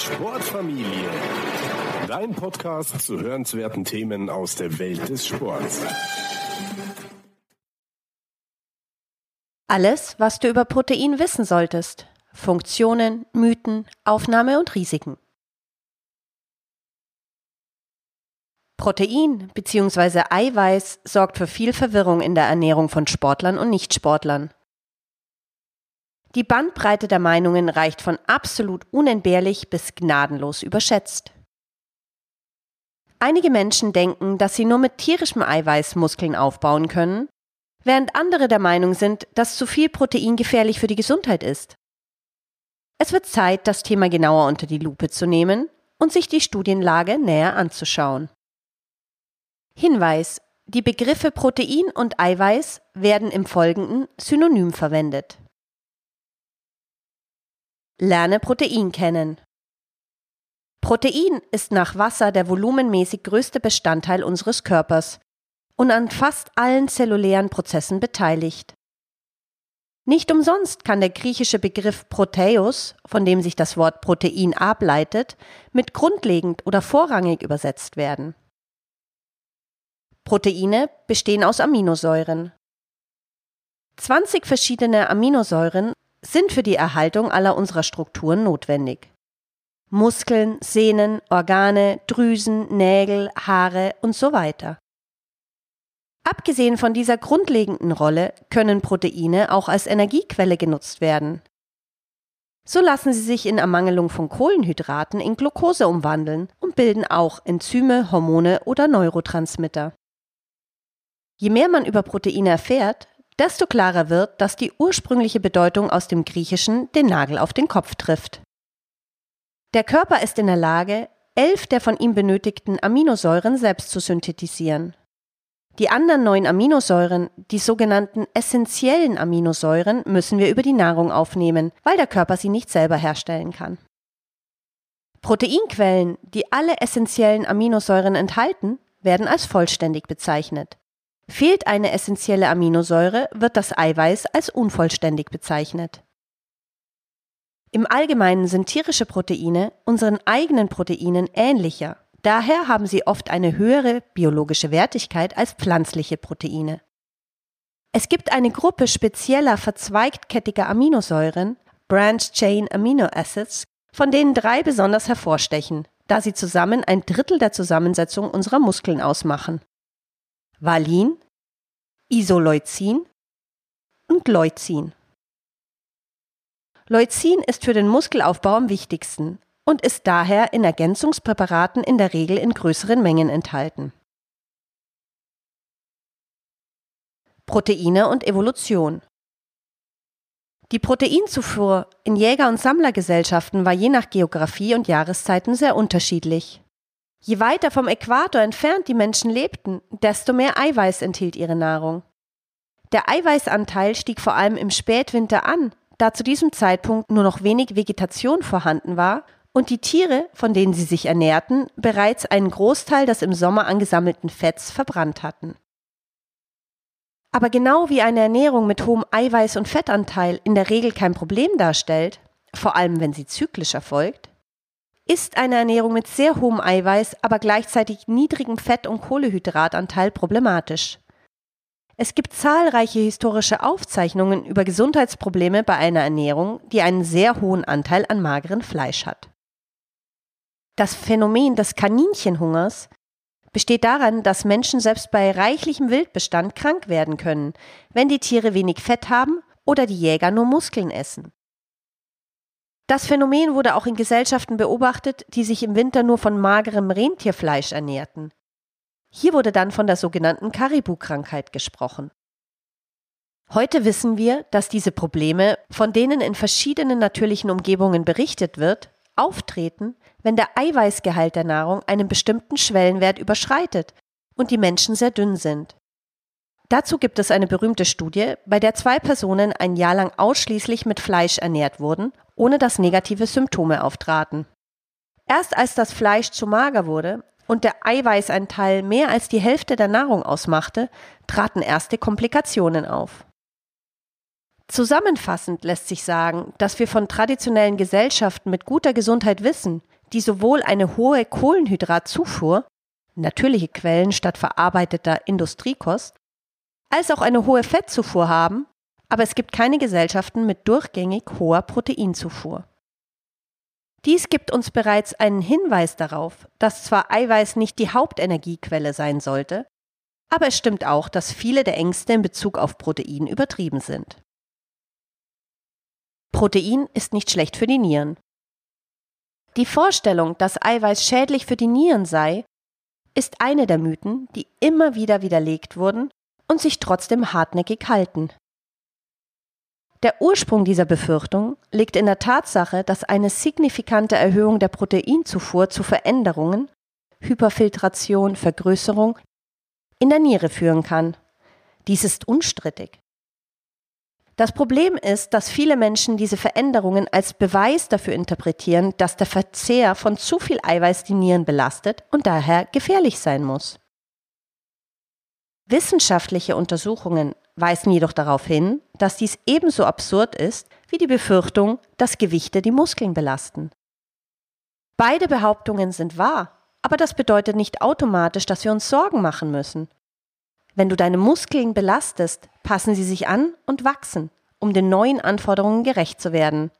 Sportfamilie. Dein Podcast zu hörenswerten Themen aus der Welt des Sports. Alles, was du über Protein wissen solltest. Funktionen, Mythen, Aufnahme und Risiken. Protein bzw. Eiweiß sorgt für viel Verwirrung in der Ernährung von Sportlern und Nichtsportlern. Die Bandbreite der Meinungen reicht von absolut unentbehrlich bis gnadenlos überschätzt. Einige Menschen denken, dass sie nur mit tierischem Eiweiß Muskeln aufbauen können, während andere der Meinung sind, dass zu viel Protein gefährlich für die Gesundheit ist. Es wird Zeit, das Thema genauer unter die Lupe zu nehmen und sich die Studienlage näher anzuschauen. Hinweis: Die Begriffe Protein und Eiweiß werden im Folgenden synonym verwendet. Lerne Protein kennen. Protein ist nach Wasser der volumenmäßig größte Bestandteil unseres Körpers und an fast allen zellulären Prozessen beteiligt. Nicht umsonst kann der griechische Begriff Proteus, von dem sich das Wort Protein ableitet, mit grundlegend oder vorrangig übersetzt werden. Proteine bestehen aus Aminosäuren. 20 verschiedene Aminosäuren sind für die Erhaltung aller unserer Strukturen notwendig. Muskeln, Sehnen, Organe, Drüsen, Nägel, Haare und so weiter. Abgesehen von dieser grundlegenden Rolle können Proteine auch als Energiequelle genutzt werden. So lassen sie sich in Ermangelung von Kohlenhydraten in Glucose umwandeln und bilden auch Enzyme, Hormone oder Neurotransmitter. Je mehr man über Proteine erfährt, desto klarer wird, dass die ursprüngliche Bedeutung aus dem Griechischen den Nagel auf den Kopf trifft. Der Körper ist in der Lage, elf der von ihm benötigten Aminosäuren selbst zu synthetisieren. Die anderen neun Aminosäuren, die sogenannten essentiellen Aminosäuren, müssen wir über die Nahrung aufnehmen, weil der Körper sie nicht selber herstellen kann. Proteinquellen, die alle essentiellen Aminosäuren enthalten, werden als vollständig bezeichnet. Fehlt eine essentielle Aminosäure, wird das Eiweiß als unvollständig bezeichnet. Im Allgemeinen sind tierische Proteine unseren eigenen Proteinen ähnlicher. Daher haben sie oft eine höhere biologische Wertigkeit als pflanzliche Proteine. Es gibt eine Gruppe spezieller verzweigtkettiger Aminosäuren, Branch Chain Amino Acids, von denen drei besonders hervorstechen, da sie zusammen ein Drittel der Zusammensetzung unserer Muskeln ausmachen. Valin, Isoleucin und Leucin. Leucin ist für den Muskelaufbau am wichtigsten und ist daher in Ergänzungspräparaten in der Regel in größeren Mengen enthalten. Proteine und Evolution Die Proteinzufuhr in Jäger- und Sammlergesellschaften war je nach Geografie und Jahreszeiten sehr unterschiedlich. Je weiter vom Äquator entfernt die Menschen lebten, desto mehr Eiweiß enthielt ihre Nahrung. Der Eiweißanteil stieg vor allem im Spätwinter an, da zu diesem Zeitpunkt nur noch wenig Vegetation vorhanden war und die Tiere, von denen sie sich ernährten, bereits einen Großteil des im Sommer angesammelten Fetts verbrannt hatten. Aber genau wie eine Ernährung mit hohem Eiweiß- und Fettanteil in der Regel kein Problem darstellt, vor allem wenn sie zyklisch erfolgt, ist eine Ernährung mit sehr hohem Eiweiß, aber gleichzeitig niedrigem Fett- und Kohlehydratanteil problematisch. Es gibt zahlreiche historische Aufzeichnungen über Gesundheitsprobleme bei einer Ernährung, die einen sehr hohen Anteil an mageren Fleisch hat. Das Phänomen des Kaninchenhungers besteht daran, dass Menschen selbst bei reichlichem Wildbestand krank werden können, wenn die Tiere wenig Fett haben oder die Jäger nur Muskeln essen. Das Phänomen wurde auch in Gesellschaften beobachtet, die sich im Winter nur von magerem Rentierfleisch ernährten. Hier wurde dann von der sogenannten Karibu-Krankheit gesprochen. Heute wissen wir, dass diese Probleme, von denen in verschiedenen natürlichen Umgebungen berichtet wird, auftreten, wenn der Eiweißgehalt der Nahrung einen bestimmten Schwellenwert überschreitet und die Menschen sehr dünn sind. Dazu gibt es eine berühmte Studie, bei der zwei Personen ein Jahr lang ausschließlich mit Fleisch ernährt wurden, ohne dass negative Symptome auftraten. Erst als das Fleisch zu mager wurde und der Eiweißanteil mehr als die Hälfte der Nahrung ausmachte, traten erste Komplikationen auf. Zusammenfassend lässt sich sagen, dass wir von traditionellen Gesellschaften mit guter Gesundheit wissen, die sowohl eine hohe Kohlenhydratzufuhr, natürliche Quellen statt verarbeiteter Industriekost, als auch eine hohe Fettzufuhr haben, aber es gibt keine Gesellschaften mit durchgängig hoher Proteinzufuhr. Dies gibt uns bereits einen Hinweis darauf, dass zwar Eiweiß nicht die Hauptenergiequelle sein sollte, aber es stimmt auch, dass viele der Ängste in Bezug auf Protein übertrieben sind. Protein ist nicht schlecht für die Nieren. Die Vorstellung, dass Eiweiß schädlich für die Nieren sei, ist eine der Mythen, die immer wieder widerlegt wurden und sich trotzdem hartnäckig halten. Der Ursprung dieser Befürchtung liegt in der Tatsache, dass eine signifikante Erhöhung der Proteinzufuhr zu Veränderungen, Hyperfiltration, Vergrößerung in der Niere führen kann. Dies ist unstrittig. Das Problem ist, dass viele Menschen diese Veränderungen als Beweis dafür interpretieren, dass der Verzehr von zu viel Eiweiß die Nieren belastet und daher gefährlich sein muss. Wissenschaftliche Untersuchungen weisen jedoch darauf hin, dass dies ebenso absurd ist wie die Befürchtung, dass Gewichte die Muskeln belasten. Beide Behauptungen sind wahr, aber das bedeutet nicht automatisch, dass wir uns Sorgen machen müssen. Wenn du deine Muskeln belastest, passen sie sich an und wachsen, um den neuen Anforderungen gerecht zu werden.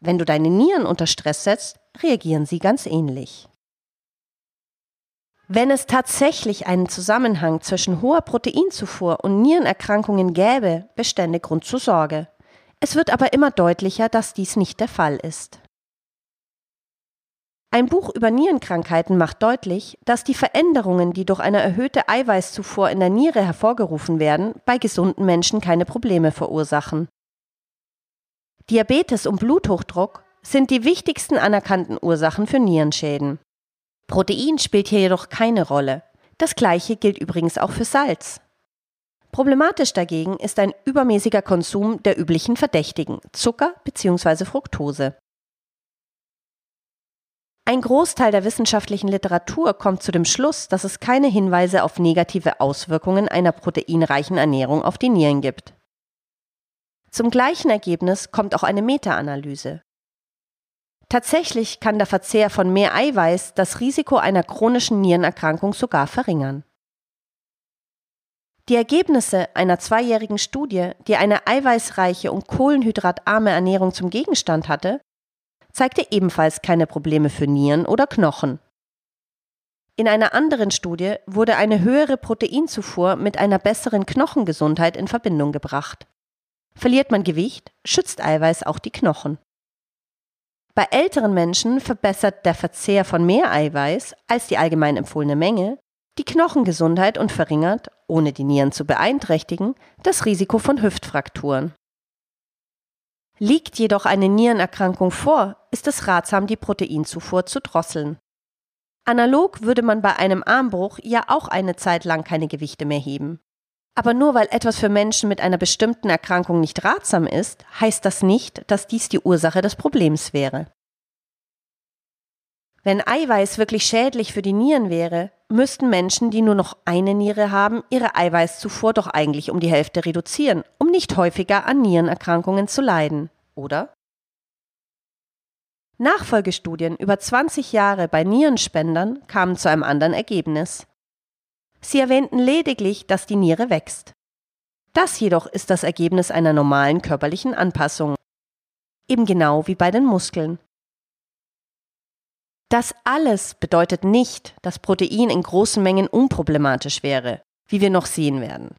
Wenn du deine Nieren unter Stress setzt, reagieren sie ganz ähnlich. Wenn es tatsächlich einen Zusammenhang zwischen hoher Proteinzufuhr und Nierenerkrankungen gäbe, bestände Grund zur Sorge. Es wird aber immer deutlicher, dass dies nicht der Fall ist. Ein Buch über Nierenkrankheiten macht deutlich, dass die Veränderungen, die durch eine erhöhte Eiweißzufuhr in der Niere hervorgerufen werden, bei gesunden Menschen keine Probleme verursachen. Diabetes und Bluthochdruck sind die wichtigsten anerkannten Ursachen für Nierenschäden. Protein spielt hier jedoch keine Rolle. Das gleiche gilt übrigens auch für Salz. Problematisch dagegen ist ein übermäßiger Konsum der üblichen Verdächtigen, Zucker bzw. Fructose. Ein Großteil der wissenschaftlichen Literatur kommt zu dem Schluss, dass es keine Hinweise auf negative Auswirkungen einer proteinreichen Ernährung auf die Nieren gibt. Zum gleichen Ergebnis kommt auch eine Meta-Analyse. Tatsächlich kann der Verzehr von mehr Eiweiß das Risiko einer chronischen Nierenerkrankung sogar verringern. Die Ergebnisse einer zweijährigen Studie, die eine eiweißreiche und kohlenhydratarme Ernährung zum Gegenstand hatte, zeigte ebenfalls keine Probleme für Nieren oder Knochen. In einer anderen Studie wurde eine höhere Proteinzufuhr mit einer besseren Knochengesundheit in Verbindung gebracht. Verliert man Gewicht, schützt Eiweiß auch die Knochen. Bei älteren Menschen verbessert der Verzehr von mehr Eiweiß als die allgemein empfohlene Menge die Knochengesundheit und verringert, ohne die Nieren zu beeinträchtigen, das Risiko von Hüftfrakturen. Liegt jedoch eine Nierenerkrankung vor, ist es ratsam, die Proteinzufuhr zu drosseln. Analog würde man bei einem Armbruch ja auch eine Zeit lang keine Gewichte mehr heben. Aber nur weil etwas für Menschen mit einer bestimmten Erkrankung nicht ratsam ist, heißt das nicht, dass dies die Ursache des Problems wäre. Wenn Eiweiß wirklich schädlich für die Nieren wäre, müssten Menschen, die nur noch eine Niere haben, ihre Eiweißzufuhr doch eigentlich um die Hälfte reduzieren, um nicht häufiger an Nierenerkrankungen zu leiden, oder? Nachfolgestudien über 20 Jahre bei Nierenspendern kamen zu einem anderen Ergebnis. Sie erwähnten lediglich, dass die Niere wächst. Das jedoch ist das Ergebnis einer normalen körperlichen Anpassung. Eben genau wie bei den Muskeln. Das alles bedeutet nicht, dass Protein in großen Mengen unproblematisch wäre, wie wir noch sehen werden.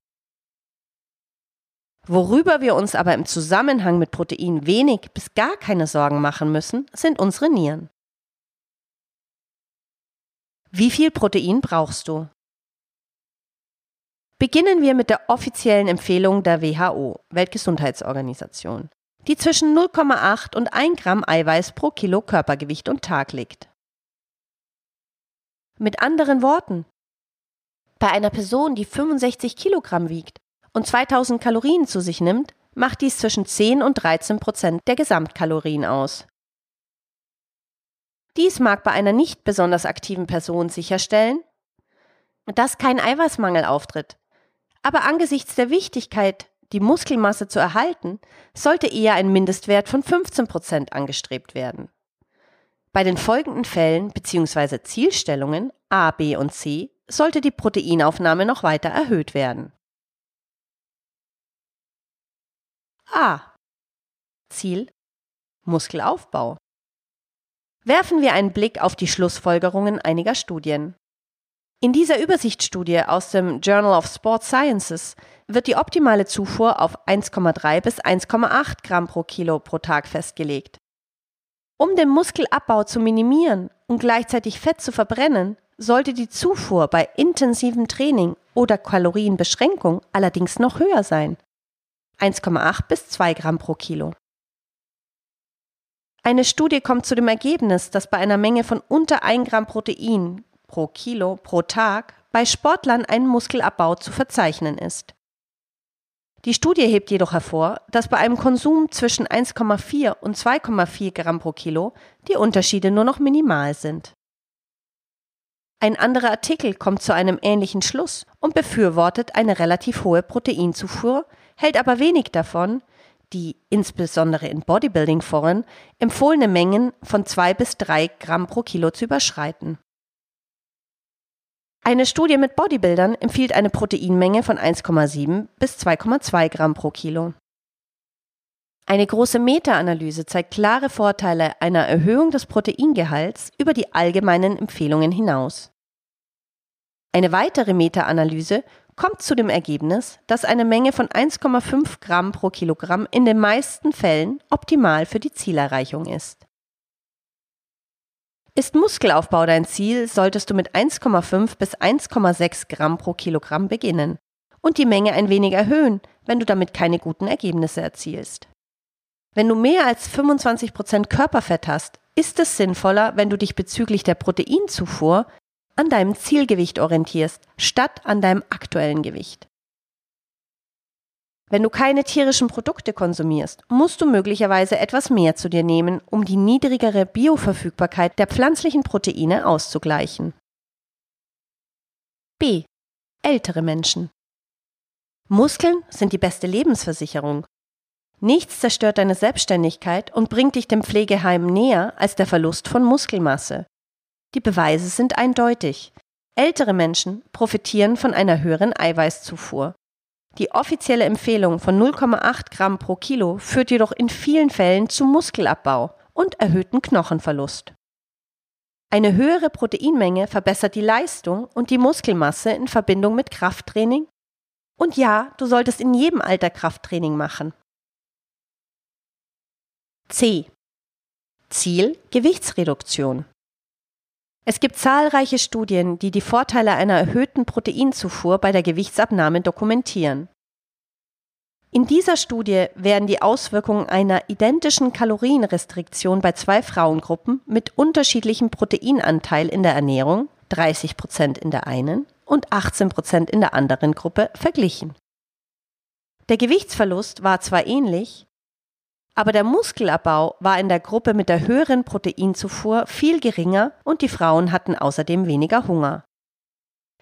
Worüber wir uns aber im Zusammenhang mit Protein wenig bis gar keine Sorgen machen müssen, sind unsere Nieren. Wie viel Protein brauchst du? Beginnen wir mit der offiziellen Empfehlung der WHO, Weltgesundheitsorganisation, die zwischen 0,8 und 1 Gramm Eiweiß pro Kilo Körpergewicht und Tag liegt. Mit anderen Worten, bei einer Person, die 65 Kilogramm wiegt und 2000 Kalorien zu sich nimmt, macht dies zwischen 10 und 13 Prozent der Gesamtkalorien aus. Dies mag bei einer nicht besonders aktiven Person sicherstellen, dass kein Eiweißmangel auftritt, aber angesichts der Wichtigkeit, die Muskelmasse zu erhalten, sollte eher ein Mindestwert von 15 Prozent angestrebt werden. Bei den folgenden Fällen bzw. Zielstellungen A, B und C sollte die Proteinaufnahme noch weiter erhöht werden. A. Ziel Muskelaufbau. Werfen wir einen Blick auf die Schlussfolgerungen einiger Studien. In dieser Übersichtsstudie aus dem Journal of Sport Sciences wird die optimale Zufuhr auf 1,3 bis 1,8 Gramm pro Kilo pro Tag festgelegt. Um den Muskelabbau zu minimieren und gleichzeitig Fett zu verbrennen, sollte die Zufuhr bei intensivem Training oder Kalorienbeschränkung allerdings noch höher sein. 1,8 bis 2 Gramm pro Kilo. Eine Studie kommt zu dem Ergebnis, dass bei einer Menge von unter 1 Gramm Protein pro Kilo pro Tag bei Sportlern ein Muskelabbau zu verzeichnen ist. Die Studie hebt jedoch hervor, dass bei einem Konsum zwischen 1,4 und 2,4 Gramm pro Kilo die Unterschiede nur noch minimal sind. Ein anderer Artikel kommt zu einem ähnlichen Schluss und befürwortet eine relativ hohe Proteinzufuhr, hält aber wenig davon, die insbesondere in Bodybuilding-Foren empfohlene Mengen von 2 bis 3 Gramm pro Kilo zu überschreiten. Eine Studie mit Bodybuildern empfiehlt eine Proteinmenge von 1,7 bis 2,2 Gramm pro Kilo. Eine große Meta-Analyse zeigt klare Vorteile einer Erhöhung des Proteingehalts über die allgemeinen Empfehlungen hinaus. Eine weitere Meta-Analyse kommt zu dem Ergebnis, dass eine Menge von 1,5 Gramm pro Kilogramm in den meisten Fällen optimal für die Zielerreichung ist. Ist Muskelaufbau dein Ziel, solltest du mit 1,5 bis 1,6 Gramm pro Kilogramm beginnen und die Menge ein wenig erhöhen, wenn du damit keine guten Ergebnisse erzielst. Wenn du mehr als 25 Prozent Körperfett hast, ist es sinnvoller, wenn du dich bezüglich der Proteinzufuhr an deinem Zielgewicht orientierst, statt an deinem aktuellen Gewicht. Wenn du keine tierischen Produkte konsumierst, musst du möglicherweise etwas mehr zu dir nehmen, um die niedrigere Bioverfügbarkeit der pflanzlichen Proteine auszugleichen. B. Ältere Menschen. Muskeln sind die beste Lebensversicherung. Nichts zerstört deine Selbstständigkeit und bringt dich dem Pflegeheim näher als der Verlust von Muskelmasse. Die Beweise sind eindeutig. Ältere Menschen profitieren von einer höheren Eiweißzufuhr. Die offizielle Empfehlung von 0,8 Gramm pro Kilo führt jedoch in vielen Fällen zu Muskelabbau und erhöhten Knochenverlust. Eine höhere Proteinmenge verbessert die Leistung und die Muskelmasse in Verbindung mit Krafttraining. Und ja, du solltest in jedem Alter Krafttraining machen. C. Ziel Gewichtsreduktion. Es gibt zahlreiche Studien, die die Vorteile einer erhöhten Proteinzufuhr bei der Gewichtsabnahme dokumentieren. In dieser Studie werden die Auswirkungen einer identischen Kalorienrestriktion bei zwei Frauengruppen mit unterschiedlichem Proteinanteil in der Ernährung, 30 Prozent in der einen und 18 Prozent in der anderen Gruppe, verglichen. Der Gewichtsverlust war zwar ähnlich, aber der Muskelabbau war in der Gruppe mit der höheren Proteinzufuhr viel geringer und die Frauen hatten außerdem weniger Hunger.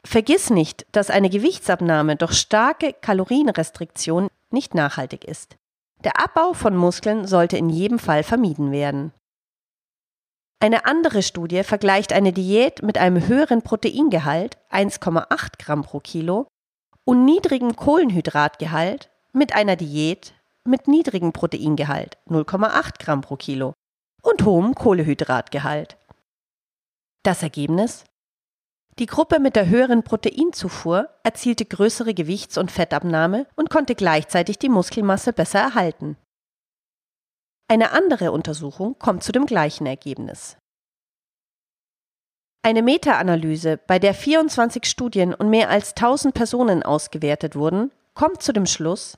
Vergiss nicht, dass eine Gewichtsabnahme durch starke Kalorienrestriktion nicht nachhaltig ist. Der Abbau von Muskeln sollte in jedem Fall vermieden werden. Eine andere Studie vergleicht eine Diät mit einem höheren Proteingehalt 1,8 Gramm pro Kilo und niedrigem Kohlenhydratgehalt mit einer Diät mit niedrigem Proteingehalt 0,8 Gramm pro Kilo und hohem Kohlehydratgehalt. Das Ergebnis? Die Gruppe mit der höheren Proteinzufuhr erzielte größere Gewichts- und Fettabnahme und konnte gleichzeitig die Muskelmasse besser erhalten. Eine andere Untersuchung kommt zu dem gleichen Ergebnis. Eine Meta-Analyse, bei der 24 Studien und mehr als 1000 Personen ausgewertet wurden, kommt zu dem Schluss,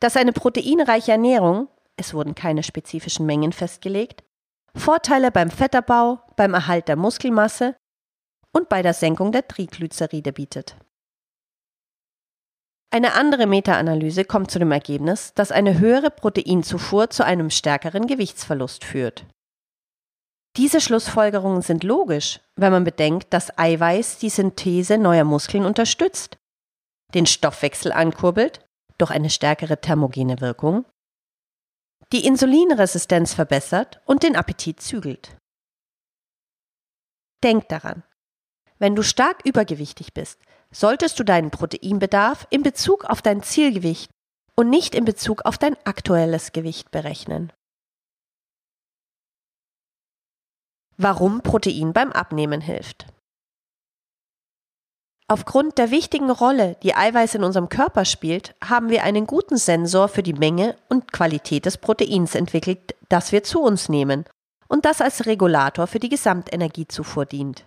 dass eine proteinreiche Ernährung, es wurden keine spezifischen Mengen festgelegt, Vorteile beim Fettabbau, beim Erhalt der Muskelmasse und bei der Senkung der Triglyceride bietet. Eine andere Meta-Analyse kommt zu dem Ergebnis, dass eine höhere Proteinzufuhr zu einem stärkeren Gewichtsverlust führt. Diese Schlussfolgerungen sind logisch, wenn man bedenkt, dass Eiweiß die Synthese neuer Muskeln unterstützt, den Stoffwechsel ankurbelt durch eine stärkere thermogene Wirkung, die Insulinresistenz verbessert und den Appetit zügelt. Denk daran, wenn du stark übergewichtig bist, solltest du deinen Proteinbedarf in Bezug auf dein Zielgewicht und nicht in Bezug auf dein aktuelles Gewicht berechnen. Warum Protein beim Abnehmen hilft. Aufgrund der wichtigen Rolle, die Eiweiß in unserem Körper spielt, haben wir einen guten Sensor für die Menge und Qualität des Proteins entwickelt, das wir zu uns nehmen und das als Regulator für die Gesamtenergiezufuhr dient.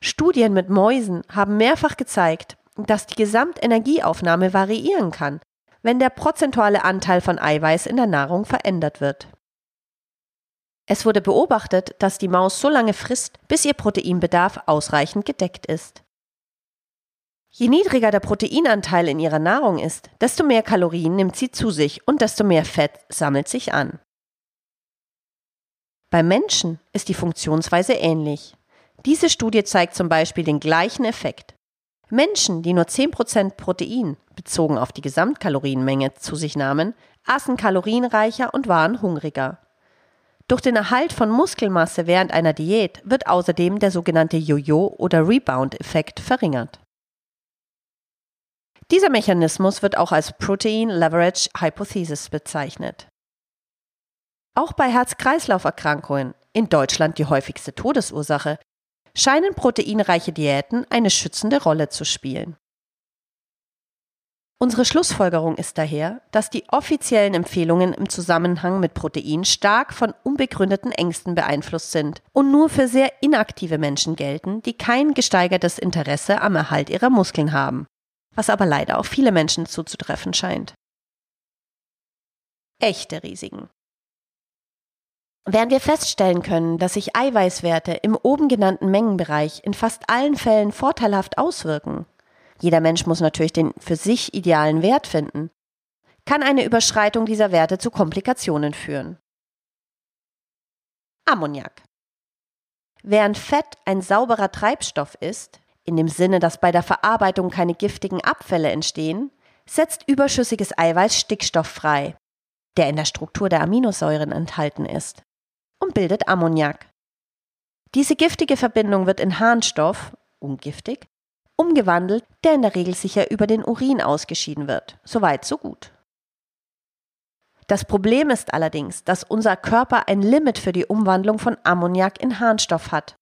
Studien mit Mäusen haben mehrfach gezeigt, dass die Gesamtenergieaufnahme variieren kann, wenn der prozentuale Anteil von Eiweiß in der Nahrung verändert wird. Es wurde beobachtet, dass die Maus so lange frisst, bis ihr Proteinbedarf ausreichend gedeckt ist. Je niedriger der Proteinanteil in ihrer Nahrung ist, desto mehr Kalorien nimmt sie zu sich und desto mehr Fett sammelt sich an. Beim Menschen ist die Funktionsweise ähnlich. Diese Studie zeigt zum Beispiel den gleichen Effekt. Menschen, die nur 10% Protein bezogen auf die Gesamtkalorienmenge zu sich nahmen, aßen kalorienreicher und waren hungriger. Durch den Erhalt von Muskelmasse während einer Diät wird außerdem der sogenannte Jojo- oder Rebound-Effekt verringert. Dieser Mechanismus wird auch als Protein Leverage Hypothesis bezeichnet. Auch bei Herz-Kreislauf-Erkrankungen, in Deutschland die häufigste Todesursache, scheinen proteinreiche Diäten eine schützende Rolle zu spielen. Unsere Schlussfolgerung ist daher, dass die offiziellen Empfehlungen im Zusammenhang mit Protein stark von unbegründeten Ängsten beeinflusst sind und nur für sehr inaktive Menschen gelten, die kein gesteigertes Interesse am Erhalt ihrer Muskeln haben was aber leider auf viele Menschen zuzutreffen scheint. Echte Risiken. Während wir feststellen können, dass sich Eiweißwerte im oben genannten Mengenbereich in fast allen Fällen vorteilhaft auswirken, jeder Mensch muss natürlich den für sich idealen Wert finden, kann eine Überschreitung dieser Werte zu Komplikationen führen. Ammoniak. Während Fett ein sauberer Treibstoff ist, in dem Sinne, dass bei der Verarbeitung keine giftigen Abfälle entstehen, setzt überschüssiges Eiweiß Stickstoff frei, der in der Struktur der Aminosäuren enthalten ist, und bildet Ammoniak. Diese giftige Verbindung wird in Harnstoff, ungiftig, umgewandelt, der in der Regel sicher über den Urin ausgeschieden wird. Soweit, so gut. Das Problem ist allerdings, dass unser Körper ein Limit für die Umwandlung von Ammoniak in Harnstoff hat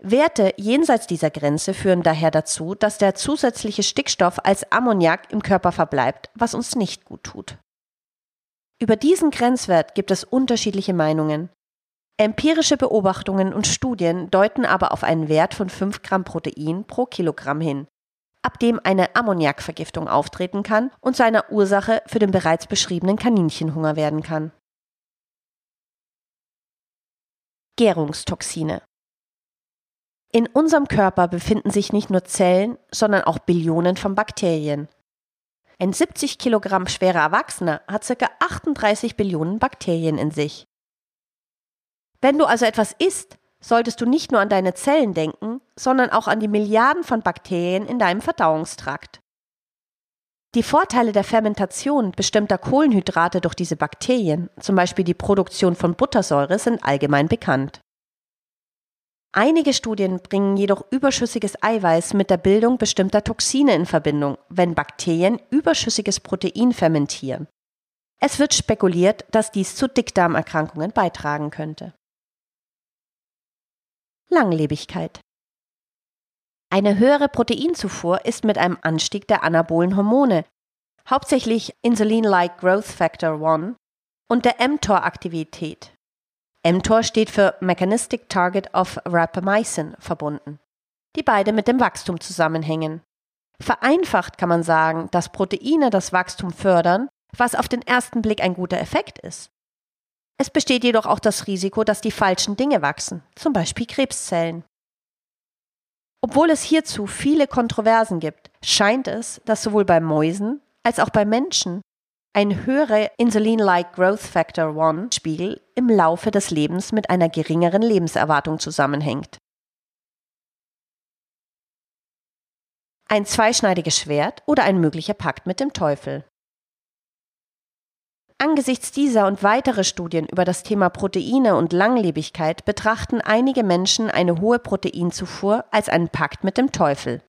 Werte jenseits dieser Grenze führen daher dazu, dass der zusätzliche Stickstoff als Ammoniak im Körper verbleibt, was uns nicht gut tut. Über diesen Grenzwert gibt es unterschiedliche Meinungen. Empirische Beobachtungen und Studien deuten aber auf einen Wert von 5 Gramm Protein pro Kilogramm hin, ab dem eine Ammoniakvergiftung auftreten kann und zu einer Ursache für den bereits beschriebenen Kaninchenhunger werden kann. Gärungstoxine in unserem Körper befinden sich nicht nur Zellen, sondern auch Billionen von Bakterien. Ein 70 Kilogramm schwerer Erwachsener hat ca. 38 Billionen Bakterien in sich. Wenn du also etwas isst, solltest du nicht nur an deine Zellen denken, sondern auch an die Milliarden von Bakterien in deinem Verdauungstrakt. Die Vorteile der Fermentation bestimmter Kohlenhydrate durch diese Bakterien, zum Beispiel die Produktion von Buttersäure, sind allgemein bekannt. Einige Studien bringen jedoch überschüssiges Eiweiß mit der Bildung bestimmter Toxine in Verbindung, wenn Bakterien überschüssiges Protein fermentieren. Es wird spekuliert, dass dies zu Dickdarmerkrankungen beitragen könnte. Langlebigkeit Eine höhere Proteinzufuhr ist mit einem Anstieg der anabolen Hormone, hauptsächlich Insulin-like Growth Factor 1 und der mTOR-Aktivität mTOR steht für Mechanistic Target of Rapamycin verbunden, die beide mit dem Wachstum zusammenhängen. Vereinfacht kann man sagen, dass Proteine das Wachstum fördern, was auf den ersten Blick ein guter Effekt ist. Es besteht jedoch auch das Risiko, dass die falschen Dinge wachsen, zum Beispiel Krebszellen. Obwohl es hierzu viele Kontroversen gibt, scheint es, dass sowohl bei Mäusen als auch bei Menschen ein höherer Insulin-like Growth Factor 1 Spiegel im Laufe des Lebens mit einer geringeren Lebenserwartung zusammenhängt. Ein zweischneidiges Schwert oder ein möglicher Pakt mit dem Teufel. Angesichts dieser und weitere Studien über das Thema Proteine und Langlebigkeit betrachten einige Menschen eine hohe Proteinzufuhr als einen Pakt mit dem Teufel.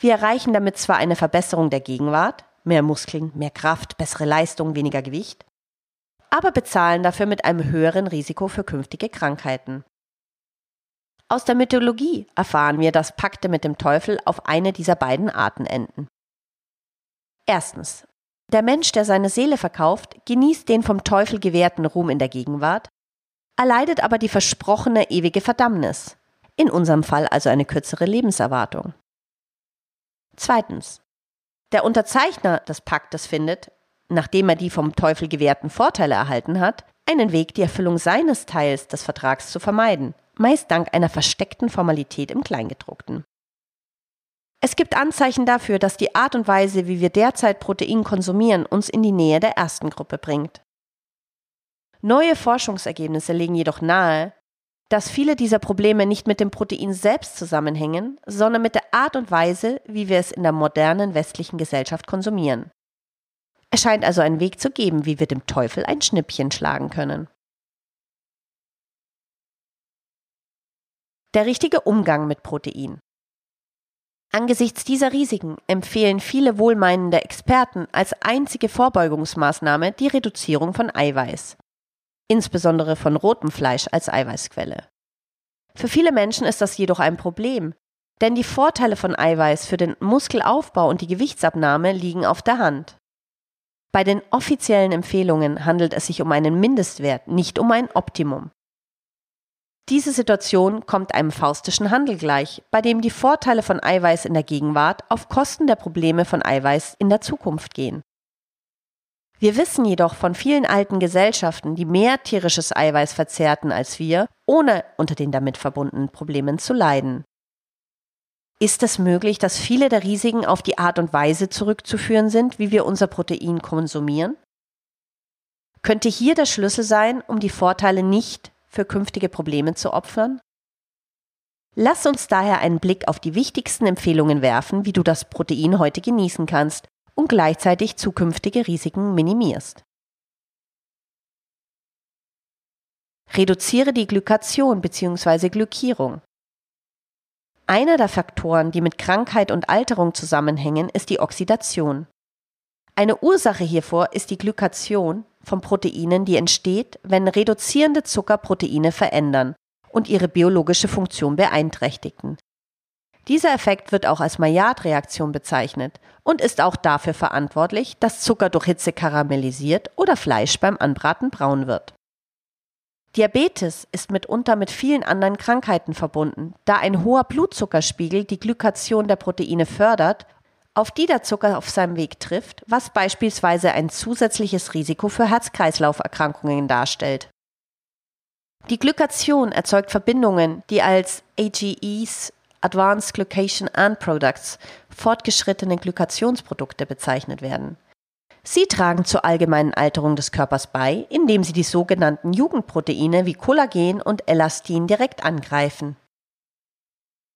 Wir erreichen damit zwar eine Verbesserung der Gegenwart, mehr Muskeln, mehr Kraft, bessere Leistung, weniger Gewicht, aber bezahlen dafür mit einem höheren Risiko für künftige Krankheiten. Aus der Mythologie erfahren wir, dass Pakte mit dem Teufel auf eine dieser beiden Arten enden. Erstens. Der Mensch, der seine Seele verkauft, genießt den vom Teufel gewährten Ruhm in der Gegenwart, erleidet aber die versprochene ewige Verdammnis, in unserem Fall also eine kürzere Lebenserwartung. Zweitens. Der Unterzeichner des Paktes findet, nachdem er die vom Teufel gewährten Vorteile erhalten hat, einen Weg, die Erfüllung seines Teils des Vertrags zu vermeiden, meist dank einer versteckten Formalität im Kleingedruckten. Es gibt Anzeichen dafür, dass die Art und Weise, wie wir derzeit Protein konsumieren, uns in die Nähe der ersten Gruppe bringt. Neue Forschungsergebnisse legen jedoch nahe, dass viele dieser Probleme nicht mit dem Protein selbst zusammenhängen, sondern mit der Art und Weise, wie wir es in der modernen westlichen Gesellschaft konsumieren. Es scheint also einen Weg zu geben, wie wir dem Teufel ein Schnippchen schlagen können. Der richtige Umgang mit Protein. Angesichts dieser Risiken empfehlen viele wohlmeinende Experten als einzige Vorbeugungsmaßnahme die Reduzierung von Eiweiß, insbesondere von rotem Fleisch als Eiweißquelle. Für viele Menschen ist das jedoch ein Problem, denn die Vorteile von Eiweiß für den Muskelaufbau und die Gewichtsabnahme liegen auf der Hand. Bei den offiziellen Empfehlungen handelt es sich um einen Mindestwert, nicht um ein Optimum. Diese Situation kommt einem faustischen Handel gleich, bei dem die Vorteile von Eiweiß in der Gegenwart auf Kosten der Probleme von Eiweiß in der Zukunft gehen. Wir wissen jedoch von vielen alten Gesellschaften, die mehr tierisches Eiweiß verzehrten als wir, ohne unter den damit verbundenen Problemen zu leiden. Ist es möglich, dass viele der Risiken auf die Art und Weise zurückzuführen sind, wie wir unser Protein konsumieren? Könnte hier der Schlüssel sein, um die Vorteile nicht für künftige Probleme zu opfern? Lass uns daher einen Blick auf die wichtigsten Empfehlungen werfen, wie du das Protein heute genießen kannst und gleichzeitig zukünftige Risiken minimierst. Reduziere die Glykation bzw. Glykierung. Einer der Faktoren, die mit Krankheit und Alterung zusammenhängen, ist die Oxidation. Eine Ursache hiervor ist die Glykation von Proteinen, die entsteht, wenn reduzierende Zucker Proteine verändern und ihre biologische Funktion beeinträchtigen. Dieser Effekt wird auch als Maillard-Reaktion bezeichnet und ist auch dafür verantwortlich, dass Zucker durch Hitze karamellisiert oder Fleisch beim Anbraten braun wird. Diabetes ist mitunter mit vielen anderen Krankheiten verbunden, da ein hoher Blutzuckerspiegel die Glykation der Proteine fördert auf die der Zucker auf seinem Weg trifft, was beispielsweise ein zusätzliches Risiko für Herz-Kreislauf-Erkrankungen darstellt. Die Glykation erzeugt Verbindungen, die als AGEs Advanced Glycation and Products fortgeschrittene Glykationsprodukte bezeichnet werden. Sie tragen zur allgemeinen Alterung des Körpers bei, indem sie die sogenannten Jugendproteine wie Kollagen und Elastin direkt angreifen.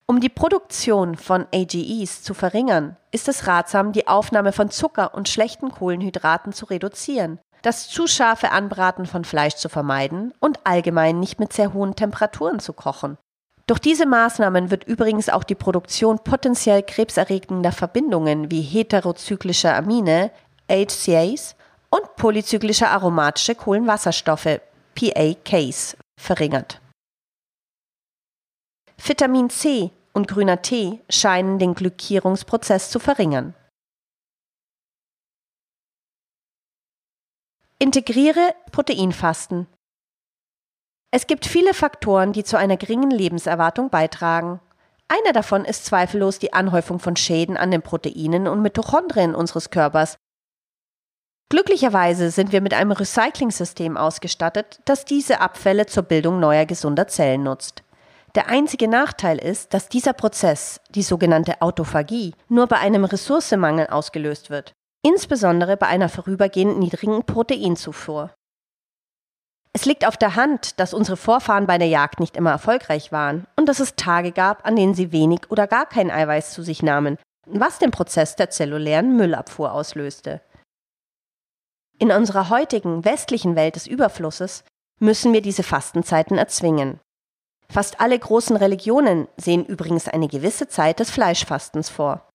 Um die Produktion von AGEs zu verringern, ist es ratsam, die Aufnahme von Zucker und schlechten Kohlenhydraten zu reduzieren, das zu scharfe Anbraten von Fleisch zu vermeiden und allgemein nicht mit sehr hohen Temperaturen zu kochen. Durch diese Maßnahmen wird übrigens auch die Produktion potenziell krebserregender Verbindungen wie heterozyklische Amine, HCAs und polyzyklische aromatische Kohlenwasserstoffe, PAKs, verringert. Vitamin C und grüner Tee scheinen den Glykierungsprozess zu verringern. Integriere Proteinfasten. Es gibt viele Faktoren, die zu einer geringen Lebenserwartung beitragen. Einer davon ist zweifellos die Anhäufung von Schäden an den Proteinen und Mitochondrien unseres Körpers. Glücklicherweise sind wir mit einem Recycling-System ausgestattet, das diese Abfälle zur Bildung neuer gesunder Zellen nutzt. Der einzige Nachteil ist, dass dieser Prozess, die sogenannte Autophagie, nur bei einem Ressourcemangel ausgelöst wird, insbesondere bei einer vorübergehend niedrigen Proteinzufuhr. Es liegt auf der Hand, dass unsere Vorfahren bei der Jagd nicht immer erfolgreich waren und dass es Tage gab, an denen sie wenig oder gar kein Eiweiß zu sich nahmen, was den Prozess der zellulären Müllabfuhr auslöste. In unserer heutigen westlichen Welt des Überflusses müssen wir diese Fastenzeiten erzwingen. Fast alle großen Religionen sehen übrigens eine gewisse Zeit des Fleischfastens vor.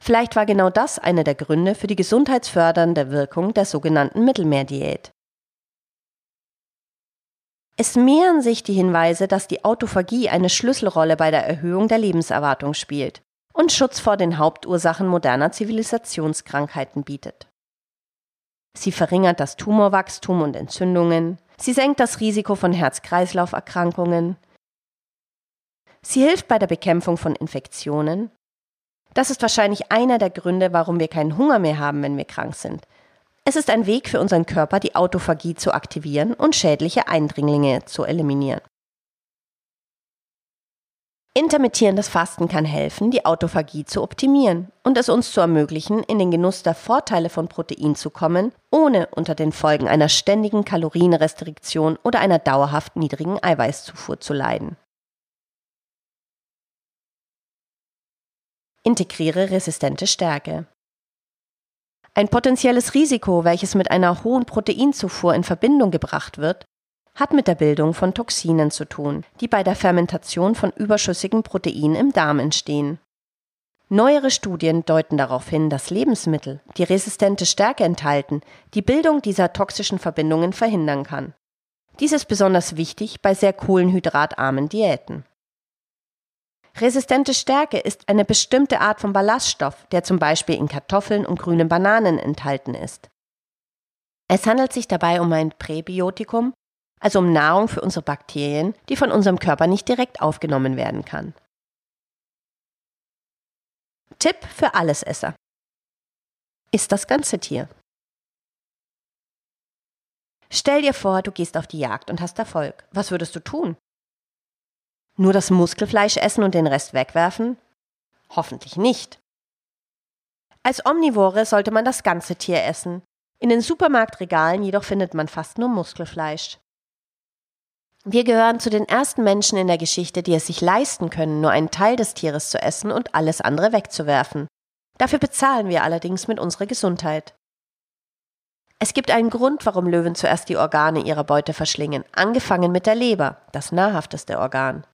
Vielleicht war genau das einer der Gründe für die gesundheitsfördernde Wirkung der sogenannten Mittelmeerdiät. Es mehren sich die Hinweise, dass die Autophagie eine Schlüsselrolle bei der Erhöhung der Lebenserwartung spielt und Schutz vor den Hauptursachen moderner Zivilisationskrankheiten bietet. Sie verringert das Tumorwachstum und Entzündungen, sie senkt das Risiko von Herz-Kreislauf-Erkrankungen, sie hilft bei der Bekämpfung von Infektionen. Das ist wahrscheinlich einer der Gründe, warum wir keinen Hunger mehr haben, wenn wir krank sind, es ist ein Weg für unseren Körper, die Autophagie zu aktivieren und schädliche Eindringlinge zu eliminieren. Intermittierendes Fasten kann helfen, die Autophagie zu optimieren und es uns zu ermöglichen, in den Genuss der Vorteile von Protein zu kommen, ohne unter den Folgen einer ständigen Kalorienrestriktion oder einer dauerhaft niedrigen Eiweißzufuhr zu leiden. Integriere resistente Stärke. Ein potenzielles Risiko, welches mit einer hohen Proteinzufuhr in Verbindung gebracht wird, hat mit der Bildung von Toxinen zu tun, die bei der Fermentation von überschüssigem Protein im Darm entstehen. Neuere Studien deuten darauf hin, dass Lebensmittel, die resistente Stärke enthalten, die Bildung dieser toxischen Verbindungen verhindern kann. Dies ist besonders wichtig bei sehr kohlenhydratarmen Diäten. Resistente Stärke ist eine bestimmte Art von Ballaststoff, der zum Beispiel in Kartoffeln und grünen Bananen enthalten ist. Es handelt sich dabei um ein Präbiotikum, also um Nahrung für unsere Bakterien, die von unserem Körper nicht direkt aufgenommen werden kann. Tipp für Allesesser. Ist das ganze Tier. Stell dir vor, du gehst auf die Jagd und hast Erfolg. Was würdest du tun? Nur das Muskelfleisch essen und den Rest wegwerfen? Hoffentlich nicht. Als Omnivore sollte man das ganze Tier essen. In den Supermarktregalen jedoch findet man fast nur Muskelfleisch. Wir gehören zu den ersten Menschen in der Geschichte, die es sich leisten können, nur einen Teil des Tieres zu essen und alles andere wegzuwerfen. Dafür bezahlen wir allerdings mit unserer Gesundheit. Es gibt einen Grund, warum Löwen zuerst die Organe ihrer Beute verschlingen, angefangen mit der Leber, das nahrhafteste Organ.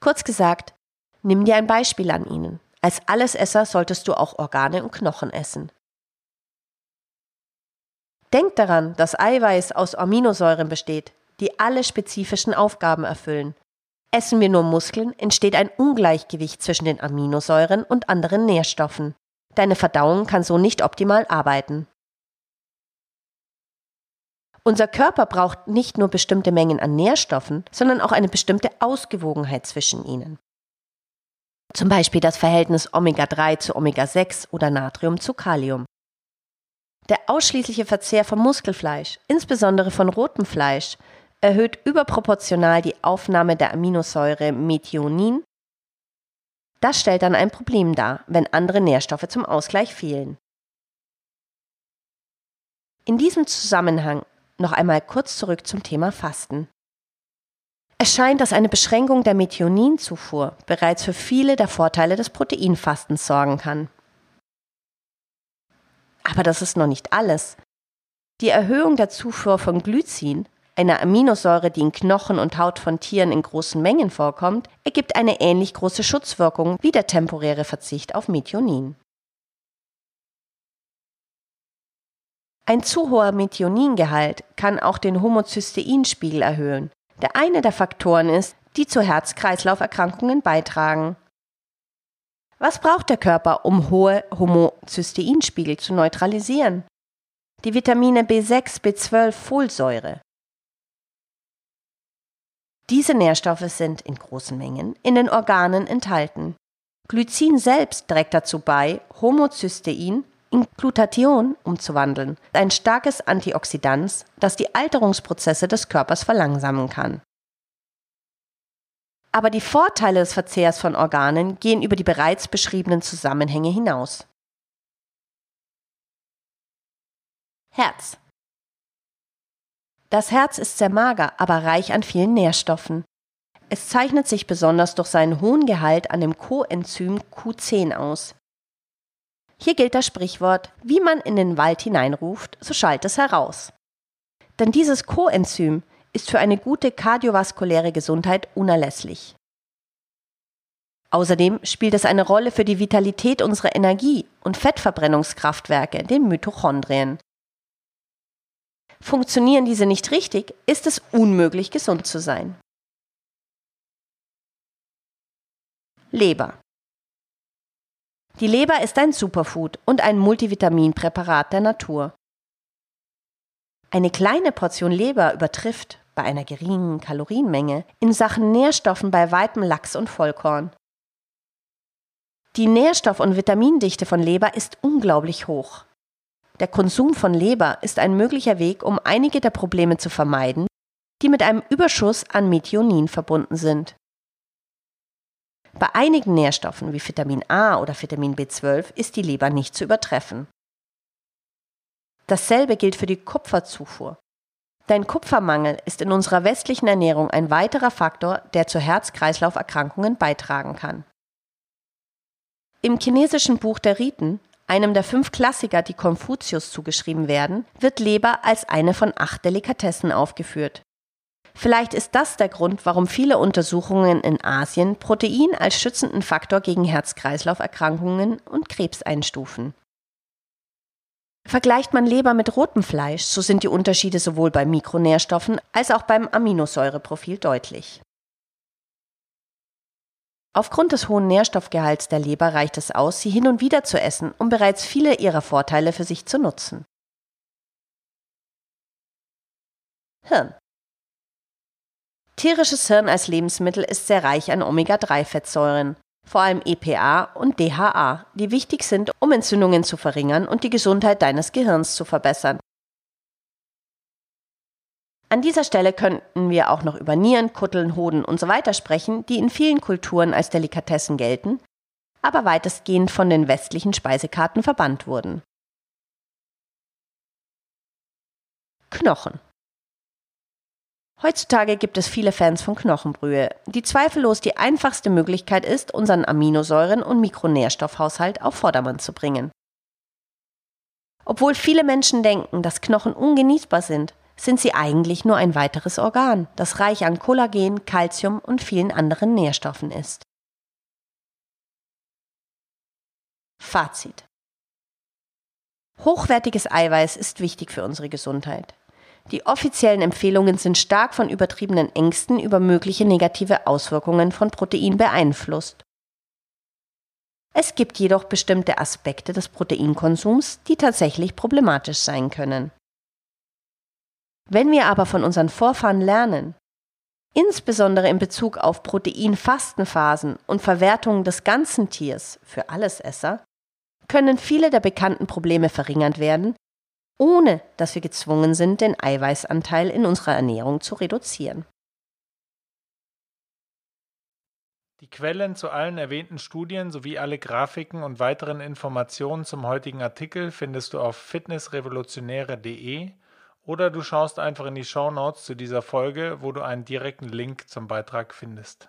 Kurz gesagt, nimm dir ein Beispiel an ihnen. Als Allesesser solltest du auch Organe und Knochen essen. Denk daran, dass Eiweiß aus Aminosäuren besteht, die alle spezifischen Aufgaben erfüllen. Essen wir nur Muskeln, entsteht ein Ungleichgewicht zwischen den Aminosäuren und anderen Nährstoffen. Deine Verdauung kann so nicht optimal arbeiten. Unser Körper braucht nicht nur bestimmte Mengen an Nährstoffen, sondern auch eine bestimmte Ausgewogenheit zwischen ihnen. Zum Beispiel das Verhältnis Omega-3 zu Omega-6 oder Natrium zu Kalium. Der ausschließliche Verzehr von Muskelfleisch, insbesondere von rotem Fleisch, erhöht überproportional die Aufnahme der Aminosäure Methionin. Das stellt dann ein Problem dar, wenn andere Nährstoffe zum Ausgleich fehlen. In diesem Zusammenhang noch einmal kurz zurück zum Thema Fasten. Es scheint, dass eine Beschränkung der Methioninzufuhr bereits für viele der Vorteile des Proteinfastens sorgen kann. Aber das ist noch nicht alles. Die Erhöhung der Zufuhr von Glycin, einer Aminosäure, die in Knochen und Haut von Tieren in großen Mengen vorkommt, ergibt eine ähnlich große Schutzwirkung wie der temporäre Verzicht auf Methionin. Ein zu hoher Methioningehalt kann auch den Homozysteinspiegel erhöhen, der eine der Faktoren ist, die zu Herz-Kreislauf-Erkrankungen beitragen. Was braucht der Körper, um hohe Homozysteinspiegel zu neutralisieren? Die Vitamine B6, B12, Folsäure. Diese Nährstoffe sind in großen Mengen in den Organen enthalten. Glycin selbst trägt dazu bei, Homozystein in Glutathion umzuwandeln, ein starkes Antioxidant, das die Alterungsprozesse des Körpers verlangsamen kann. Aber die Vorteile des Verzehrs von Organen gehen über die bereits beschriebenen Zusammenhänge hinaus. Herz. Das Herz ist sehr mager, aber reich an vielen Nährstoffen. Es zeichnet sich besonders durch seinen hohen Gehalt an dem Coenzym Q10 aus. Hier gilt das Sprichwort, wie man in den Wald hineinruft, so schallt es heraus. Denn dieses Coenzym ist für eine gute kardiovaskuläre Gesundheit unerlässlich. Außerdem spielt es eine Rolle für die Vitalität unserer Energie- und Fettverbrennungskraftwerke, den Mitochondrien. Funktionieren diese nicht richtig, ist es unmöglich, gesund zu sein. Leber. Die Leber ist ein Superfood und ein Multivitaminpräparat der Natur. Eine kleine Portion Leber übertrifft, bei einer geringen Kalorienmenge, in Sachen Nährstoffen bei weitem Lachs und Vollkorn. Die Nährstoff- und Vitamindichte von Leber ist unglaublich hoch. Der Konsum von Leber ist ein möglicher Weg, um einige der Probleme zu vermeiden, die mit einem Überschuss an Methionin verbunden sind. Bei einigen Nährstoffen wie Vitamin A oder Vitamin B12 ist die Leber nicht zu übertreffen. Dasselbe gilt für die Kupferzufuhr. Dein Kupfermangel ist in unserer westlichen Ernährung ein weiterer Faktor, der zu Herz-Kreislauf-Erkrankungen beitragen kann. Im chinesischen Buch der Riten, einem der fünf Klassiker, die Konfuzius zugeschrieben werden, wird Leber als eine von acht Delikatessen aufgeführt. Vielleicht ist das der Grund, warum viele Untersuchungen in Asien Protein als schützenden Faktor gegen Herz-Kreislauf-Erkrankungen und Krebs einstufen. Vergleicht man Leber mit rotem Fleisch, so sind die Unterschiede sowohl bei Mikronährstoffen als auch beim Aminosäureprofil deutlich. Aufgrund des hohen Nährstoffgehalts der Leber reicht es aus, sie hin und wieder zu essen, um bereits viele ihrer Vorteile für sich zu nutzen. Hirn. Tierisches Hirn als Lebensmittel ist sehr reich an Omega-3-Fettsäuren, vor allem EPA und DHA, die wichtig sind, um Entzündungen zu verringern und die Gesundheit deines Gehirns zu verbessern. An dieser Stelle könnten wir auch noch über Nieren, Kutteln, Hoden und so weiter sprechen, die in vielen Kulturen als Delikatessen gelten, aber weitestgehend von den westlichen Speisekarten verbannt wurden. Knochen. Heutzutage gibt es viele Fans von Knochenbrühe, die zweifellos die einfachste Möglichkeit ist, unseren Aminosäuren- und Mikronährstoffhaushalt auf Vordermann zu bringen. Obwohl viele Menschen denken, dass Knochen ungenießbar sind, sind sie eigentlich nur ein weiteres Organ, das reich an Kollagen, Calcium und vielen anderen Nährstoffen ist. Fazit. Hochwertiges Eiweiß ist wichtig für unsere Gesundheit. Die offiziellen Empfehlungen sind stark von übertriebenen Ängsten über mögliche negative Auswirkungen von Protein beeinflusst. Es gibt jedoch bestimmte Aspekte des Proteinkonsums, die tatsächlich problematisch sein können. Wenn wir aber von unseren Vorfahren lernen, insbesondere in Bezug auf Proteinfastenphasen und Verwertungen des ganzen Tiers für Allesesser, können viele der bekannten Probleme verringert werden, ohne dass wir gezwungen sind, den Eiweißanteil in unserer Ernährung zu reduzieren. Die Quellen zu allen erwähnten Studien sowie alle Grafiken und weiteren Informationen zum heutigen Artikel findest du auf fitnessrevolutionäre.de oder du schaust einfach in die Show Notes zu dieser Folge, wo du einen direkten Link zum Beitrag findest.